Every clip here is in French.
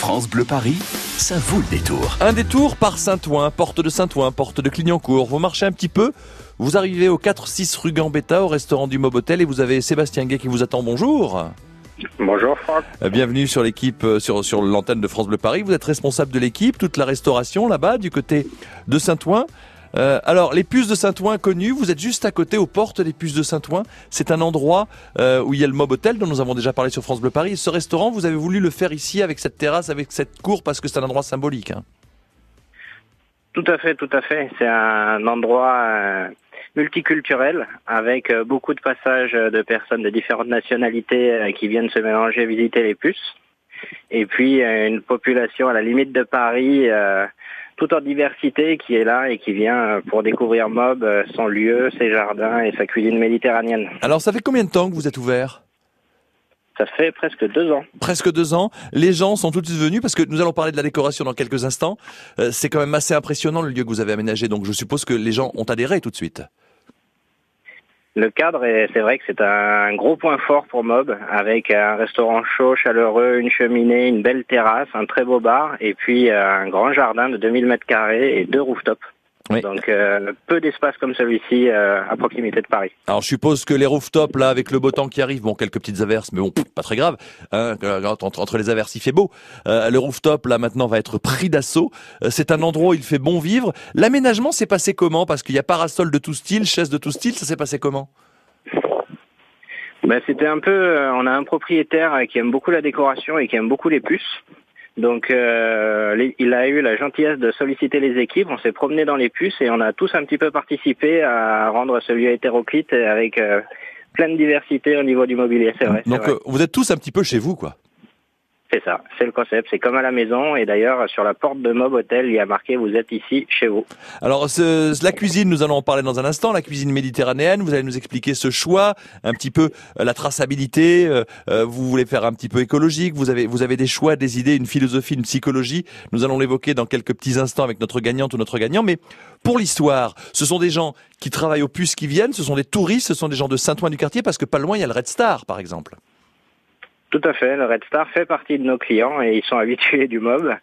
France Bleu Paris, ça vaut le détour. Un détour par Saint-Ouen, porte de Saint-Ouen, porte de Clignancourt. Vous marchez un petit peu, vous arrivez au 4-6 rue Gambetta, au restaurant du Mobotel, et vous avez Sébastien Gay qui vous attend. Bonjour. Bonjour Franck. Euh, Bienvenue sur l'équipe, euh, sur, sur l'antenne de France Bleu Paris. Vous êtes responsable de l'équipe, toute la restauration là-bas, du côté de Saint-Ouen. Euh, alors, les puces de Saint-Ouen connues, vous êtes juste à côté, aux portes des puces de Saint-Ouen. C'est un endroit euh, où il y a le Mob Hotel, dont nous avons déjà parlé sur France Bleu Paris. Ce restaurant, vous avez voulu le faire ici, avec cette terrasse, avec cette cour, parce que c'est un endroit symbolique. hein. Tout à fait, tout à fait. C'est un endroit euh, multiculturel avec euh, beaucoup de passages de personnes de différentes nationalités euh, qui viennent se mélanger, visiter les puces. Et puis une population à la limite de Paris, euh, tout en diversité, qui est là et qui vient euh, pour découvrir Mob, euh, son lieu, ses jardins et sa cuisine méditerranéenne. Alors, ça fait combien de temps que vous êtes ouvert? Ça fait presque deux ans. Presque deux ans. Les gens sont tout de suite venus, parce que nous allons parler de la décoration dans quelques instants. Euh, c'est quand même assez impressionnant le lieu que vous avez aménagé, donc je suppose que les gens ont adhéré tout de suite. Le cadre, est- c'est vrai que c'est un gros point fort pour Mob, avec un restaurant chaud, chaleureux, une cheminée, une belle terrasse, un très beau bar, et puis euh, un grand jardin de 2000 mètres carrés et deux rooftops. Oui. Donc euh, peu d'espace comme celui-ci euh, à proximité de Paris. Alors je suppose que les rooftops là avec le beau temps qui arrive, bon quelques petites averses, mais bon pas très grave. Hein, entre, entre les averses il fait beau. Euh, le rooftop là maintenant va être pris d'assaut. C'est un endroit où il fait bon vivre. L'aménagement s'est passé comment? Parce qu'il y a parasol de tout style, chaise de tout style, ça s'est passé comment? Ben, c'était un peu, on a un propriétaire qui aime beaucoup la décoration et qui aime beaucoup les puces. Donc euh, il a eu la gentillesse de solliciter les équipes, on s'est promené dans les puces et on a tous un petit peu participé à rendre ce lieu hétéroclite avec euh, pleine diversité au niveau du mobilier, c'est vrai. Donc vrai. euh, vous êtes tous un petit peu chez vous quoi. C'est ça, c'est le concept, c'est comme à la maison et d'ailleurs sur la porte de Mob Hotel, il y a marqué vous êtes ici chez vous. Alors ce- la cuisine, nous allons en parler dans un instant. La cuisine méditerranéenne, vous allez nous expliquer ce choix, un petit peu euh, la traçabilité. euh, euh, vous voulez faire un petit peu écologique. Vous avez vous avez des choix, des idées, une philosophie, une psychologie. Nous allons l'évoquer dans quelques petits instants avec notre gagnante ou notre gagnant. Mais pour l'histoire, ce sont des gens qui travaillent aux puces qui viennent. Ce sont des touristes. Ce sont des gens de Saint-Ouen du quartier parce que pas loin il y a le Red Star par exemple. Tout à fait, le Red Star fait partie de nos clients et ils sont habitués du mob.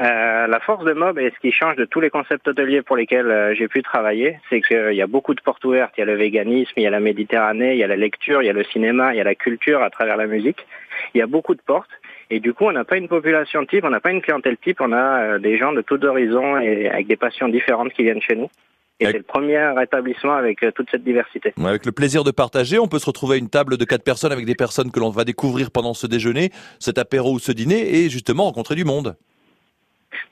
Euh, la force de Mob et ce qui change de tous les concepts hôteliers pour lesquels euh, j'ai pu travailler, c'est qu'il y a beaucoup de portes ouvertes. Il y a le véganisme, il y a la Méditerranée, il y a la lecture, il y a le cinéma, il y a la culture à travers la musique. Il y a beaucoup de portes. Et du coup, on n'a pas une population type, on n'a pas une clientèle type, on a euh, des gens de tous horizons et avec des passions différentes qui viennent chez nous. Et Avec- c'est le premier établissement avec euh, toute cette diversité. Avec le plaisir de partager, on peut se retrouver à une table de quatre personnes avec des personnes que l'on va découvrir pendant ce déjeuner, cet apéro ou ce dîner, et justement rencontrer du monde.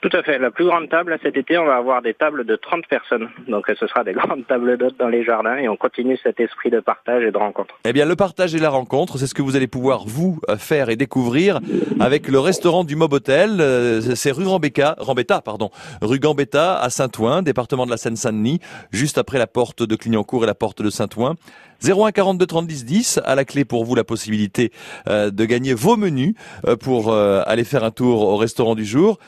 Tout à fait. La plus grande table, cet été, on va avoir des tables de 30 personnes. Donc ce sera des grandes tables d'hôtes dans les jardins et on continue cet esprit de partage et de rencontre. Eh bien, le partage et la rencontre, c'est ce que vous allez pouvoir vous euh, faire et découvrir avec le restaurant du Mob Hotel. Euh, C'est rue Rambetta, Rambetta, pardon, rue Gambetta à Saint-Ouen, département de la Seine-Saint-Denis, juste après la porte de Clignancourt et la porte de Saint-Ouen. 01 42 30 10 10 à la clé pour vous la possibilité euh, de gagner vos menus pour aller faire un tour au restaurant du jour.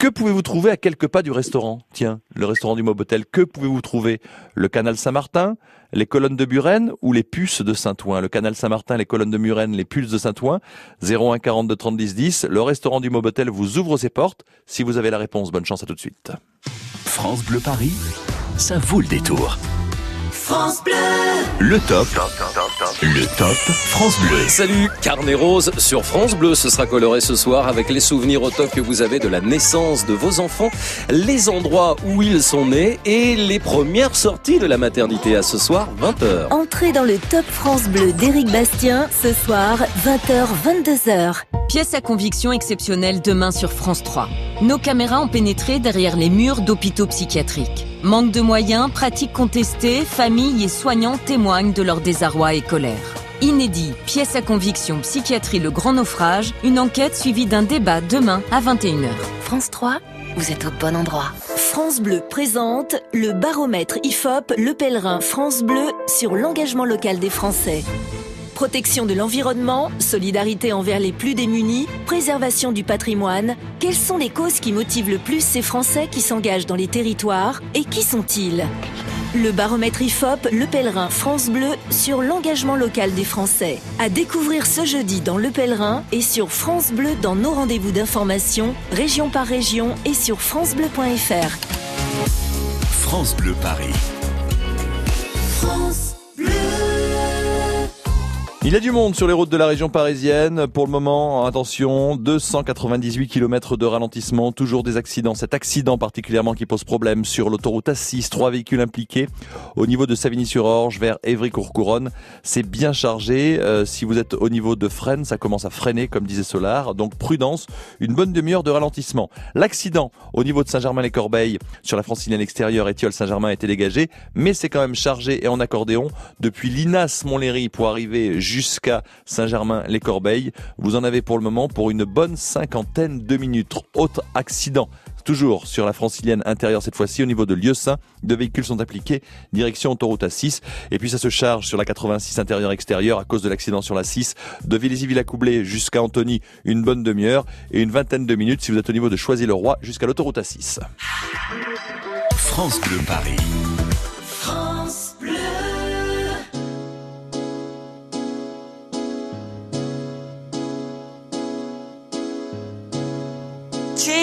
Que pouvez-vous trouver à quelques pas du restaurant? Tiens, le restaurant du Mob Hotel. Que pouvez-vous trouver? Le canal Saint-Martin, les colonnes de Buren ou les puces de Saint-Ouen? Le canal Saint-Martin, les colonnes de Buren, les puces de Saint-Ouen? 01 42 30 10 10. Le restaurant du Mob Hotel vous ouvre ses portes. Si vous avez la réponse, bonne chance à tout de suite. France Bleu Paris, ça vaut le détour. Le top. Le top France Bleu. Salut, Carnet Rose sur France Bleu. Ce sera coloré ce soir avec les souvenirs au top que vous avez de la naissance de vos enfants, les endroits où ils sont nés et les premières sorties de la maternité à ce soir, 20h. Entrez dans le Top France Bleu d'Éric Bastien ce soir 20h 22h. Pièce à conviction exceptionnelle demain sur France 3. Nos caméras ont pénétré derrière les murs d'hôpitaux psychiatriques. Manque de moyens, pratiques contestées, familles et soignants témoignent de leur désarroi et colère. Inédit, pièce à conviction, psychiatrie Le Grand Naufrage, une enquête suivie d'un débat demain à 21h. France 3, vous êtes au bon endroit. France Bleu présente le baromètre IFOP Le Pèlerin France Bleu sur l'engagement local des Français. Protection de l'environnement, solidarité envers les plus démunis, préservation du patrimoine. Quelles sont les causes qui motivent le plus ces Français qui s'engagent dans les territoires et qui sont-ils? Le baromètre IFOP, Le Pèlerin, France Bleu sur l'engagement local des Français. À découvrir ce jeudi dans Le Pèlerin et sur France Bleu dans nos rendez-vous d'information, région par région et sur francebleu.fr. France Bleu Paris. Il y a du monde sur les routes de la région parisienne. Pour le moment, attention, 298 km de ralentissement, toujours des accidents. Cet accident particulièrement qui pose problème sur l'autoroute A6, trois véhicules impliqués au niveau de Savigny-sur-Orge vers Évry-Courcouronne. C'est bien chargé. Euh, si vous êtes au niveau de freine, ça commence à freiner, comme disait Solar. Donc prudence, une bonne demi-heure de ralentissement. L'accident au niveau de Saint-Germain-les-Corbeilles sur la francilienne extérieure Étiole-Saint-Germain a été dégagé, mais c'est quand même chargé et en accordéon depuis Linas-Montlhéry pour arriver jusqu'à Saint-Germain-les-Corbeilles. Vous en avez pour le moment pour une bonne cinquantaine de minutes. Autre accident Toujours sur la francilienne intérieure cette fois-ci, au niveau de Lieu-Saint, deux véhicules sont appliqués, direction autoroute A6. Et puis ça se charge sur la 86 intérieure-extérieure à cause de l'accident sur la 6 de Vélizy-Villacoublay jusqu'à Antony, une bonne demi-heure et une vingtaine de minutes si vous êtes au niveau de Choisy-le-Roi jusqu'à l'autoroute A6. France Bleu Paris.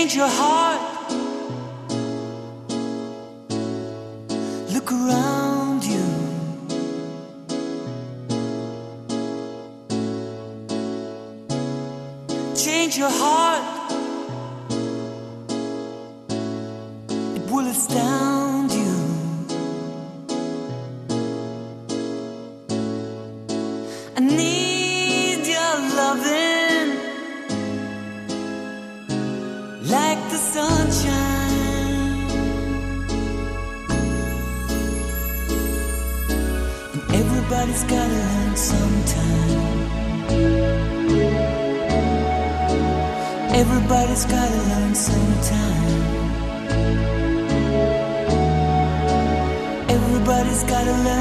Change your heart. Look around you. Change your heart. Like the sunshine. Everybody's gotta learn sometime. Everybody's gotta learn sometime. Everybody's gotta learn.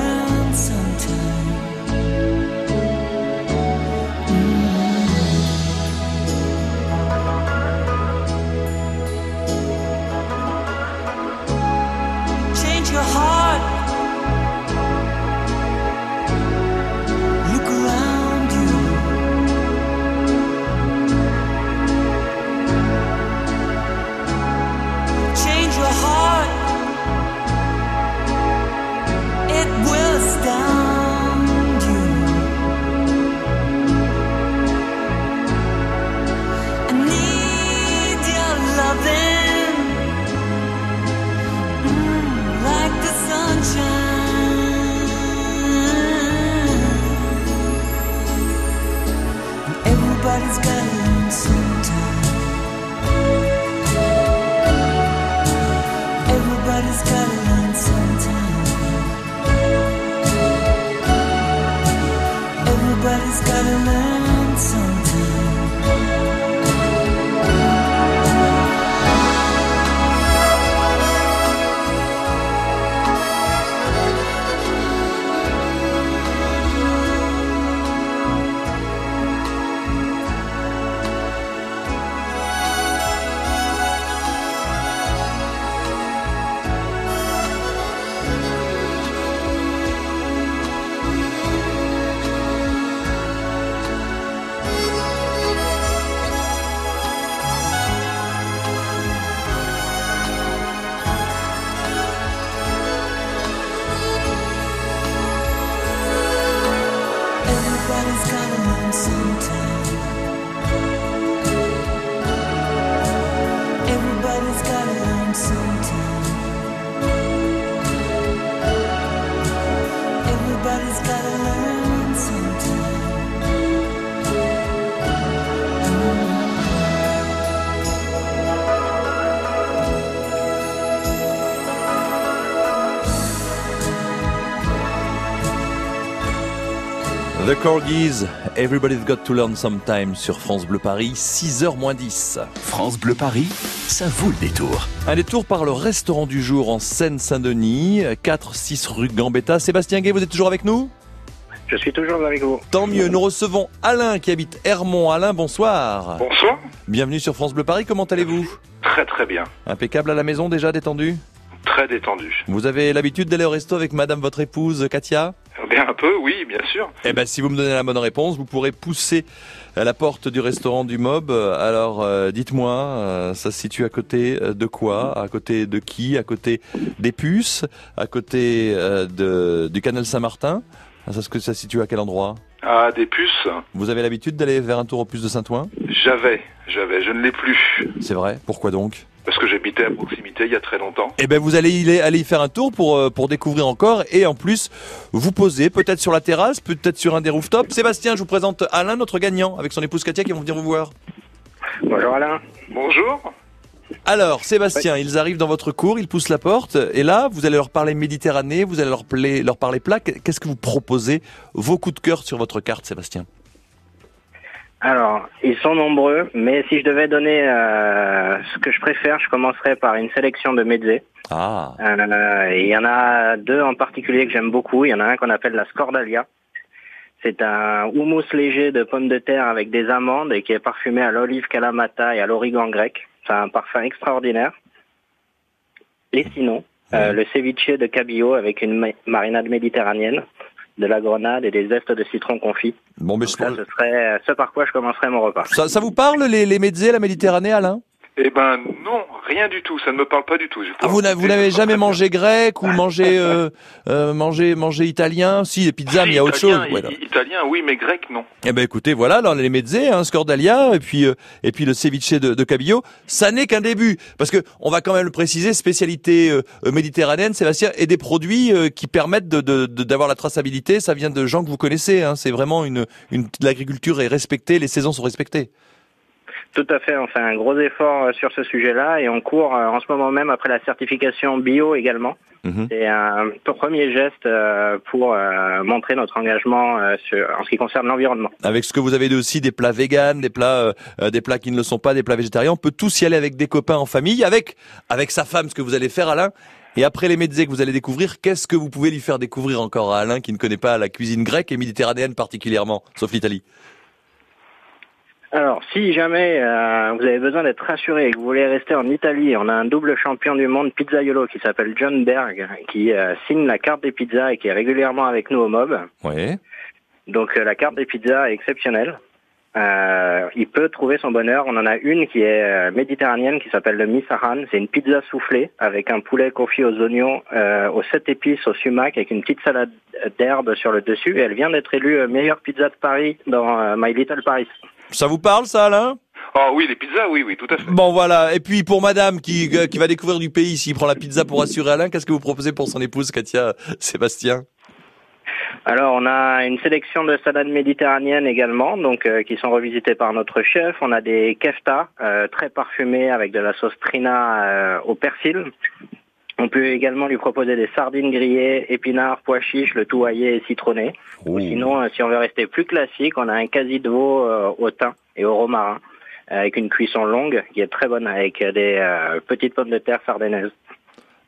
The Corgis, Everybody's Got to Learn Sometime sur France Bleu Paris, 6h moins 10. France Bleu Paris, ça vaut le détour. Un détour par le restaurant du jour en Seine-Saint-Denis, 4-6 rue Gambetta. Sébastien Gay, vous êtes toujours avec nous? Je suis toujours avec vous. Tant mieux, nous recevons Alain qui habite Hermont. Alain, bonsoir. Bonsoir. Bienvenue sur France Bleu Paris, comment allez-vous? Très très bien. Impeccable à la maison déjà, détendu? Très détendu. Vous avez l'habitude d'aller au resto avec madame votre épouse Katia? Bien un peu, oui, bien sûr. Eh ben, si vous me donnez la bonne réponse, vous pourrez pousser à la porte du restaurant du Mob. Alors, euh, dites-moi, euh, ça se situe à côté euh, de quoi? À côté de qui? À côté des puces? À côté euh, de, du canal Saint-Martin? Ah, Ça, se- ça se situe à quel endroit? Ah, des puces. Vous avez l'habitude d'aller faire un tour aux puces de Saint-Ouen? J'avais, j'avais, je ne l'ai plus. C'est vrai? Pourquoi donc? Parce que j'habitais à proximité il y a très longtemps. Eh ben, vous allez y, aller y faire un tour pour, euh, pour découvrir encore et en plus vous poser peut-être sur la terrasse, peut-être sur un des rooftops. Sébastien, je vous présente Alain, notre gagnant, avec son épouse Katia qui vont venir vous voir. Bonjour Alain. Bonjour. Alors, Sébastien, ils arrivent dans votre cour, ils poussent la porte, et là, vous allez leur parler Méditerranée, vous allez leur, pla- leur parler plat. Qu'est-ce que vous proposez? Vos coups de cœur sur votre carte, Sébastien Alors, ils sont nombreux, mais si je devais donner euh, ce que je préfère, je commencerais par une sélection de mezzés. Ah, Euh, Il y en a deux en particulier que j'aime beaucoup. Il y en a un qu'on appelle la scordalia. C'est un houmous léger de pommes de terre avec des amandes et qui est parfumé à l'olive kalamata et à l'origan grec. C'est un parfum extraordinaire. Et sinon, euh, le ceviche de cabillaud avec une ma- marinade méditerranéenne, de la grenade et des zestes de citron confit. bon, mais Donc ça, ce serait ce par quoi je commencerai mon repas. ça, ça vous parle les, les mezzés, la Méditerranée, Alain? Eh ben non, rien du tout, ça ne me parle pas du tout. Ah, vous n'avez jamais mangé grec ou mangé, euh, euh, mangé, mangé italien? Si, les pizzas, mais il y a autre chose. italien, oui, mais grec, non. Eh ben écoutez, voilà, alors les mezzés, hein, scordalia, et puis euh, et puis le ceviche de, de cabillaud, ça n'est qu'un début, parce que on va quand même le préciser, spécialité euh, méditerranéenne, Sébastien, et des produits euh, qui permettent de- d'avoir la traçabilité. Ça vient de gens que vous connaissez. Hein, c'est vraiment une une l'agriculture est respectée, les saisons sont respectées. Tout à fait, on fait un gros effort euh, sur ce sujet-là et on court euh, en ce moment même après la certification bio également. Mhm. C'est un premier geste euh, pour montrer notre engagement en ce qui concerne l'environnement. Avec ce que vous avez dit aussi, des plats véganes, des plats, des plats qui ne le sont pas, des plats végétariens. On peut tous y aller avec des copains en famille, avec avec sa femme, ce que vous allez faire, Alain. Et après les mezzés que vous allez découvrir, qu'est-ce que vous pouvez lui faire découvrir encore à Alain qui ne connaît pas la cuisine grecque et méditerranéenne particulièrement, sauf l'Italie? Alors, si jamais euh, vous avez besoin d'être rassuré et que vous voulez rester en Italie, on a un double champion du monde pizzaiolo qui s'appelle John Berg, qui euh, signe la carte des pizzas et qui est régulièrement avec nous au MOB. Ouais. Donc euh, la carte des pizzas est exceptionnelle. Euh, il peut trouver son bonheur. On en a une qui est méditerranéenne qui s'appelle le misaran. C'est une pizza soufflée avec un poulet confit aux oignons, euh, aux sept épices, au sumac, avec une petite salade d'herbe sur le dessus. Et elle vient d'être élue meilleure pizza de Paris dans My Little Paris. Ça vous parle, ça, Alain? Ah oui, les pizzas, oui, oui, tout à fait. Bon, voilà. Et puis, pour madame qui, euh, qui va découvrir du pays, s'il prend la pizza pour assurer Alain, qu'est-ce que vous proposez pour son épouse, Katia Sébastien? Alors, on a une sélection de salades méditerranéennes également, donc euh, qui sont revisitées par notre chef. On a des kefta euh, très parfumés avec de la sauce trina euh, au persil. On peut également lui proposer des sardines grillées, épinards, pois chiches, le tout aillé et citronné. Ou sinon, euh, si on veut rester plus classique, on a un quasi de veau euh, au thym et au romarin, euh, avec une cuisson longue qui est très bonne, avec des euh, petites pommes de terre sardinaises.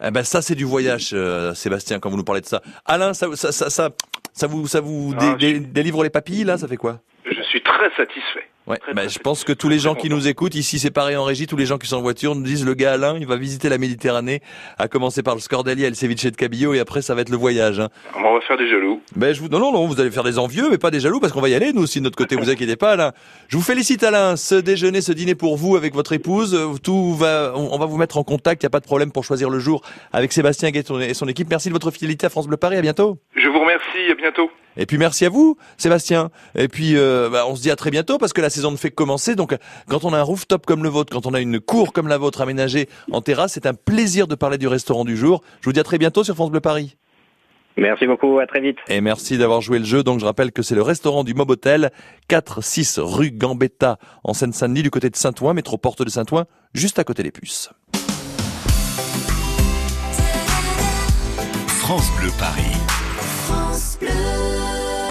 Eh ben, ça, c'est du voyage, euh, Sébastien, quand vous nous parlez de ça. Alain, ça, ça, ça, ça, ça vous, ça vous dé- Ah, dé- délivre les papilles, là Ça fait quoi? Je suis très satisfait. Ouais, Très, bah, très je pense que tous les gens qui nous écoutent, ici c'est pareil en régie, tous les gens qui sont en voiture nous disent le gars Alain, il va visiter la Méditerranée, à commencer par le Scordalia et le ceviche de cabillaud, et après ça va être le voyage. Hein. On va faire des jaloux. Ben, je vous... Non, non, non, vous allez faire des envieux, mais pas des jaloux, parce qu'on va y aller, nous aussi, de notre côté, vous inquiétez pas, Alain. Je vous félicite, Alain, ce déjeuner, ce dîner pour vous, avec votre épouse, euh, tout va, on on va vous mettre en contact, il n'y a pas de problème pour choisir le jour, avec Sébastien Guetton et son équipe. Merci de votre fidélité à France Bleu Paris, à bientôt. Je vous remercie, à bientôt. Et puis merci à vous, Sébastien. Et puis euh, bah, on se dit à très bientôt parce que la saison ne fait que commencer. Donc quand on a un rooftop comme le vôtre, quand on a une cour comme la vôtre aménagée en terrasse, c'est un plaisir de parler du restaurant du jour. Je vous dis à très bientôt sur France Bleu Paris. Merci beaucoup, à très vite. Et merci d'avoir joué le jeu. Donc je rappelle que c'est le restaurant du Mob Hotel, 4-6 rue Gambetta en Seine-Saint-Denis du côté de Saint-Ouen, métroporte de Saint-Ouen, juste à côté des puces. France Bleu Paris.